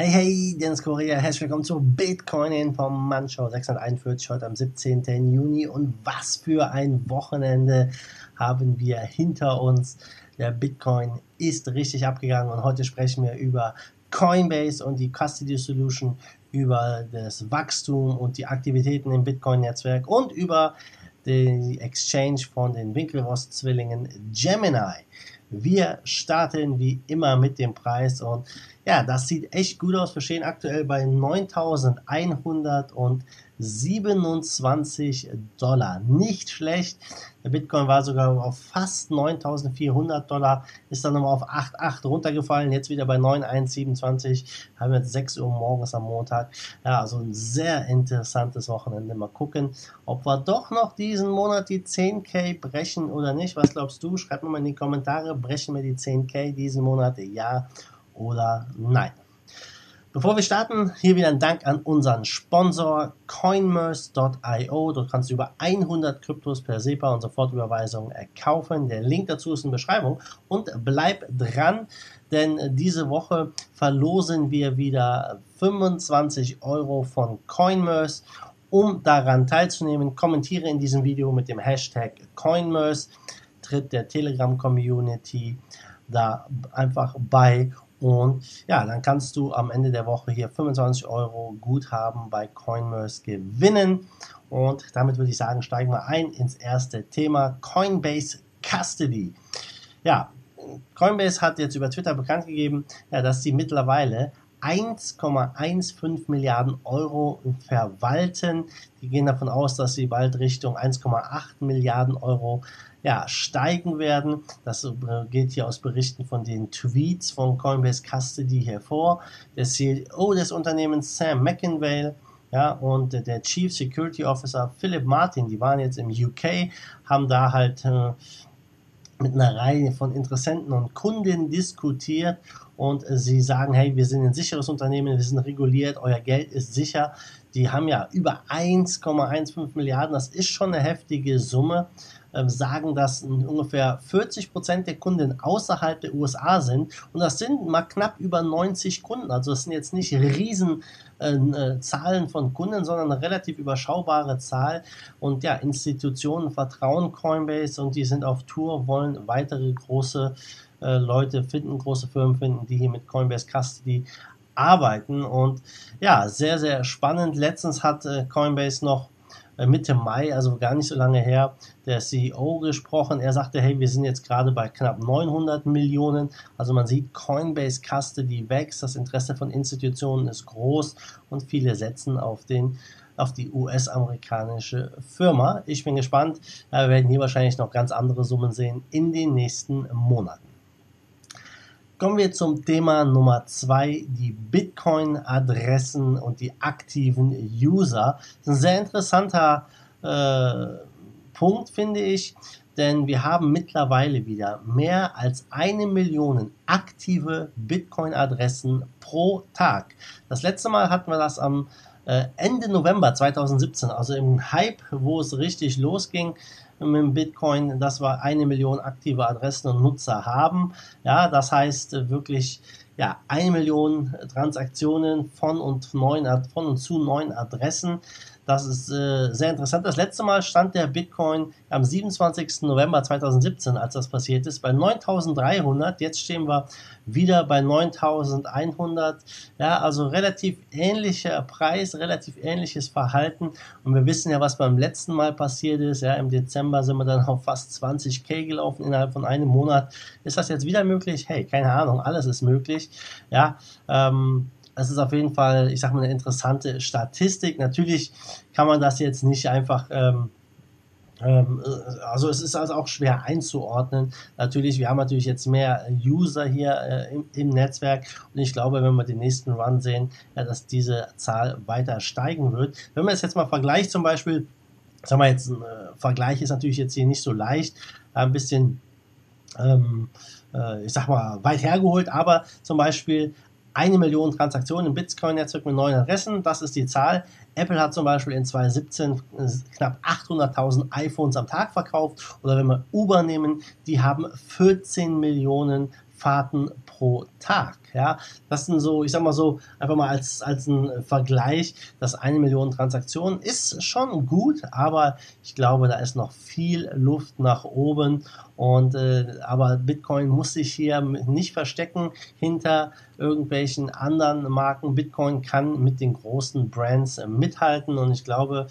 Hey, hey, Dennis Korea, herzlich willkommen zu Bitcoin Information 641 heute am 17. Juni. Und was für ein Wochenende haben wir hinter uns. Der Bitcoin ist richtig abgegangen und heute sprechen wir über Coinbase und die Custody Solution, über das Wachstum und die Aktivitäten im Bitcoin-Netzwerk und über die Exchange von den Winklevoss-Zwillingen Gemini. Wir starten wie immer mit dem Preis und ja, das sieht echt gut aus. Wir stehen aktuell bei 9.127 Dollar. Nicht schlecht. Der Bitcoin war sogar auf fast 9.400 Dollar, ist dann nochmal auf 8,8 runtergefallen. Jetzt wieder bei 9.127. Haben wir jetzt 6 Uhr morgens am Montag. Ja, also ein sehr interessantes Wochenende. Mal gucken, ob wir doch noch diesen Monat die 10k brechen oder nicht. Was glaubst du? Schreib mir mal in die Kommentare. Brechen wir die 10k diesen Monat? Ja oder nein. Bevor wir starten, hier wieder ein Dank an unseren Sponsor coinmerce.io. Dort kannst du über 100 Kryptos per SEPA und Sofortüberweisung kaufen. Der Link dazu ist in der Beschreibung. Und bleib dran, denn diese Woche verlosen wir wieder 25 Euro von Coinmerce. Um daran teilzunehmen, kommentiere in diesem Video mit dem Hashtag Coinmerce, tritt der Telegram-Community da einfach bei und ja, dann kannst du am Ende der Woche hier 25 Euro Guthaben bei Coinmerce gewinnen. Und damit würde ich sagen, steigen wir ein ins erste Thema Coinbase Custody. Ja, Coinbase hat jetzt über Twitter bekannt gegeben, ja, dass sie mittlerweile 1,15 Milliarden Euro verwalten. Die gehen davon aus, dass sie bald Richtung 1,8 Milliarden Euro ja, steigen werden. Das äh, geht hier aus Berichten von den Tweets von Coinbase Custody hervor. Der CEO des Unternehmens Sam McInvale ja, und der Chief Security Officer Philip Martin, die waren jetzt im UK, haben da halt äh, mit einer Reihe von Interessenten und Kunden diskutiert und äh, sie sagen, hey, wir sind ein sicheres Unternehmen, wir sind reguliert, euer Geld ist sicher. Die haben ja über 1,15 Milliarden, das ist schon eine heftige Summe. Ähm, sagen, dass ungefähr 40 Prozent der Kunden außerhalb der USA sind. Und das sind mal knapp über 90 Kunden. Also das sind jetzt nicht riesen äh, äh, Zahlen von Kunden, sondern eine relativ überschaubare Zahl. Und ja, Institutionen vertrauen Coinbase und die sind auf Tour, wollen weitere große äh, Leute finden, große Firmen finden, die hier mit Coinbase Custody arbeiten. Und ja, sehr, sehr spannend. Letztens hat äh, Coinbase noch äh, Mitte Mai, also gar nicht so lange her, der CEO gesprochen. Er sagte, hey, wir sind jetzt gerade bei knapp 900 Millionen. Also man sieht, Coinbase Custody wächst, das Interesse von Institutionen ist groß und viele setzen auf den auf die US-amerikanische Firma. Ich bin gespannt. Wir werden hier wahrscheinlich noch ganz andere Summen sehen in den nächsten Monaten. Kommen wir zum Thema Nummer zwei, die Bitcoin-Adressen und die aktiven User. Das ist ein sehr interessanter äh, Punkt, finde ich, denn wir haben mittlerweile wieder mehr als eine Million aktive Bitcoin-Adressen pro Tag. Das letzte Mal hatten wir das am äh, Ende November 2017, also im Hype, wo es richtig losging mit Bitcoin, dass wir eine Million aktive Adressen und Nutzer haben. Ja, das heißt äh, wirklich ja, eine Million Transaktionen von und, neuen, von und zu neuen Adressen. Das ist äh, sehr interessant. Das letzte Mal stand der Bitcoin am 27. November 2017, als das passiert ist, bei 9300. Jetzt stehen wir wieder bei 9100. Ja, also relativ ähnlicher Preis, relativ ähnliches Verhalten. Und wir wissen ja, was beim letzten Mal passiert ist. Ja, im Dezember sind wir dann auf fast 20k gelaufen innerhalb von einem Monat. Ist das jetzt wieder möglich? Hey, keine Ahnung, alles ist möglich. Ja, ähm, das ist auf jeden Fall, ich sag mal, eine interessante Statistik. Natürlich kann man das jetzt nicht einfach, ähm, ähm, also es ist also auch schwer einzuordnen. Natürlich, wir haben natürlich jetzt mehr User hier äh, im, im, Netzwerk und ich glaube, wenn wir den nächsten Run sehen, ja, dass diese Zahl weiter steigen wird. Wenn man es jetzt mal vergleicht, zum Beispiel, sagen wir jetzt, ein äh, Vergleich ist natürlich jetzt hier nicht so leicht, ein bisschen ähm, äh, ich sag mal, weit hergeholt, aber zum Beispiel eine Million Transaktionen im Bitcoin-Netzwerk mit neuen Adressen. Das ist die Zahl. Apple hat zum Beispiel in 2017 äh, knapp 800.000 iPhones am Tag verkauft. Oder wenn wir Uber nehmen, die haben 14 Millionen Fahrten pro Tag. Ja, das sind so, ich sag mal so, einfach mal als, als ein Vergleich, dass eine Million Transaktionen ist schon gut, aber ich glaube, da ist noch viel Luft nach oben. Und äh, aber Bitcoin muss sich hier nicht verstecken hinter irgendwelchen anderen Marken. Bitcoin kann mit den großen Brands mithalten und ich glaube,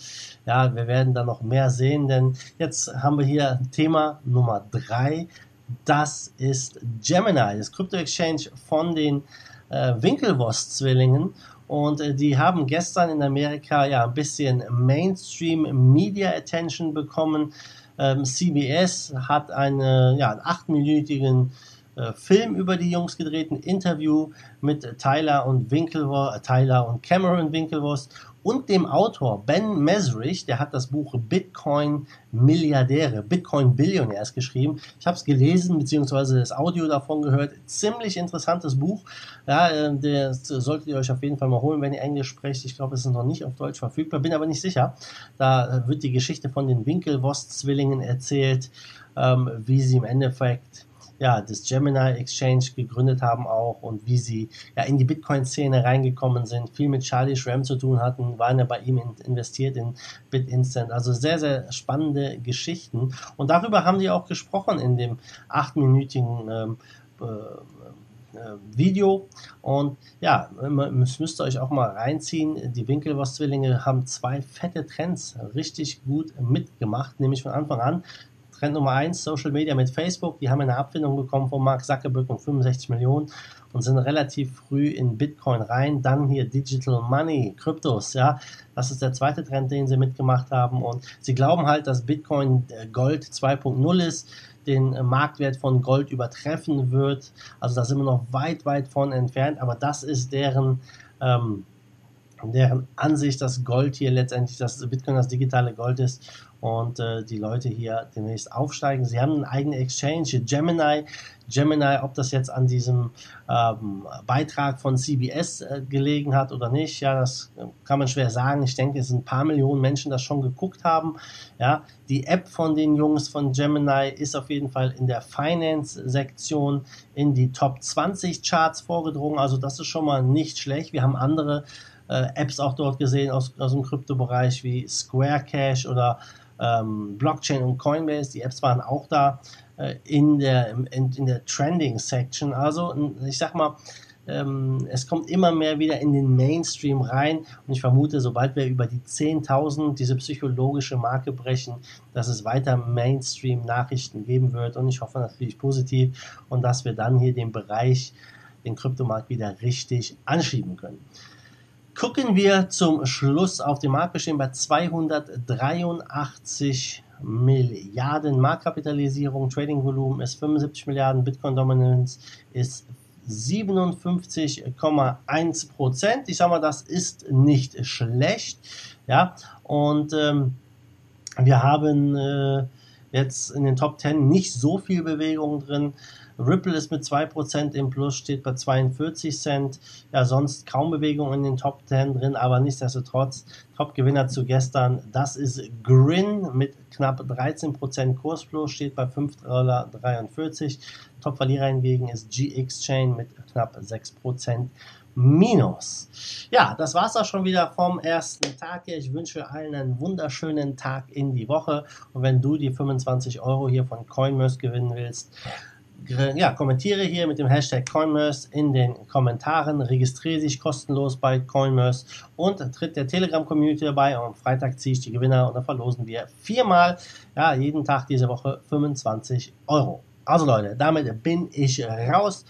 ja, wir werden da noch mehr sehen, denn jetzt haben wir hier Thema Nummer drei das ist Gemini, das Krypto-Exchange von den äh, Winklevoss-Zwillingen. Und äh, die haben gestern in Amerika ja ein bisschen Mainstream Media Attention bekommen. Ähm, CBS hat einen ja, achtminütigen äh, Film über die Jungs gedreht, ein Interview mit Tyler und Winklevoss, äh, Tyler und Cameron Winklevoss und dem Autor Ben Mesrich, der hat das Buch Bitcoin Milliardäre, Bitcoin Billionärs geschrieben. Ich habe es gelesen, beziehungsweise das Audio davon gehört. Ziemlich interessantes Buch. Ja, äh, das solltet ihr euch auf jeden Fall mal holen, wenn ihr Englisch sprecht. Ich glaube, es ist noch nicht auf Deutsch verfügbar, bin aber nicht sicher. Da äh, wird die Geschichte von den Winklevoss-Zwillingen erzählt, ähm, wie sie im Endeffekt ja, das Gemini Exchange gegründet haben auch und wie sie ja in die Bitcoin-Szene reingekommen sind, viel mit Charlie Schramm zu tun hatten, waren ja bei ihm in, investiert in BitInstant. Also sehr, sehr spannende Geschichten. Und darüber haben die auch gesprochen in dem achtminütigen ähm, äh, äh Video. Und ja, das müsst ihr euch auch mal reinziehen. Die Winkelwurst-Zwillinge haben zwei fette Trends richtig gut mitgemacht, nämlich von Anfang an Trend Nummer 1, Social Media mit Facebook. Die haben eine Abfindung bekommen von Mark Zuckerberg um 65 Millionen und sind relativ früh in Bitcoin rein. Dann hier Digital Money, Kryptos, ja. Das ist der zweite Trend, den sie mitgemacht haben. Und sie glauben halt, dass Bitcoin äh, Gold 2.0 ist, den äh, Marktwert von Gold übertreffen wird. Also da sind wir noch weit, weit von entfernt. Aber das ist deren, ähm, deren Ansicht, dass Gold hier letztendlich, dass Bitcoin das digitale Gold ist und äh, die Leute hier demnächst aufsteigen. Sie haben einen eigenen Exchange, Gemini. Gemini, ob das jetzt an diesem ähm, Beitrag von CBS äh, gelegen hat oder nicht, ja, das äh, kann man schwer sagen. Ich denke, es sind ein paar Millionen Menschen, das schon geguckt haben. Ja, die App von den Jungs von Gemini ist auf jeden Fall in der Finance-Sektion in die Top 20 Charts vorgedrungen. Also das ist schon mal nicht schlecht. Wir haben andere äh, Apps auch dort gesehen aus, aus dem Kryptobereich wie Square Cash oder ähm, Blockchain und Coinbase. Die Apps waren auch da äh, in, der, in, in der Trending Section. Also ich sag mal, ähm, es kommt immer mehr wieder in den Mainstream rein und ich vermute, sobald wir über die 10.000 diese psychologische Marke brechen, dass es weiter Mainstream-Nachrichten geben wird und ich hoffe natürlich positiv und dass wir dann hier den Bereich, den Kryptomarkt wieder richtig anschieben können. Gucken wir zum Schluss auf den Marktgeschehen bei 283 Milliarden Marktkapitalisierung, Trading-Volumen ist 75 Milliarden, Bitcoin-Dominance ist 57,1 Prozent. Ich sage mal, das ist nicht schlecht. Ja, und ähm, wir haben äh, jetzt in den Top 10 nicht so viel Bewegung drin. Ripple ist mit 2% im Plus, steht bei 42 Cent. Ja, sonst kaum Bewegung in den Top 10 drin, aber nichtsdestotrotz Top-Gewinner zu gestern, das ist Grin mit knapp 13% Kursplus, steht bei 5,43 Dollar. Top-Verlierer hingegen ist GX-Chain mit knapp 6% Minus. Ja, das war's auch schon wieder vom ersten Tag hier. Ich wünsche allen einen wunderschönen Tag in die Woche. Und wenn du die 25 Euro hier von CoinMers gewinnen willst, ja, kommentiere hier mit dem Hashtag CoinMers in den Kommentaren, registriere dich kostenlos bei CoinMers und tritt der Telegram-Community dabei. Am Freitag ziehe ich die Gewinner und dann verlosen wir viermal, ja, jeden Tag diese Woche 25 Euro. Also Leute, damit bin ich raus.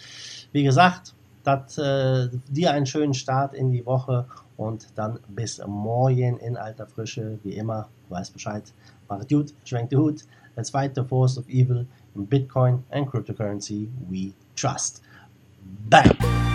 Wie gesagt, dat, äh, dir einen schönen Start in die Woche und dann bis morgen in alter Frische, wie immer, du weißt Bescheid. Macht gut, schwenkt die Hut. Let's fight the force of evil Bitcoin and cryptocurrency we trust. Bam!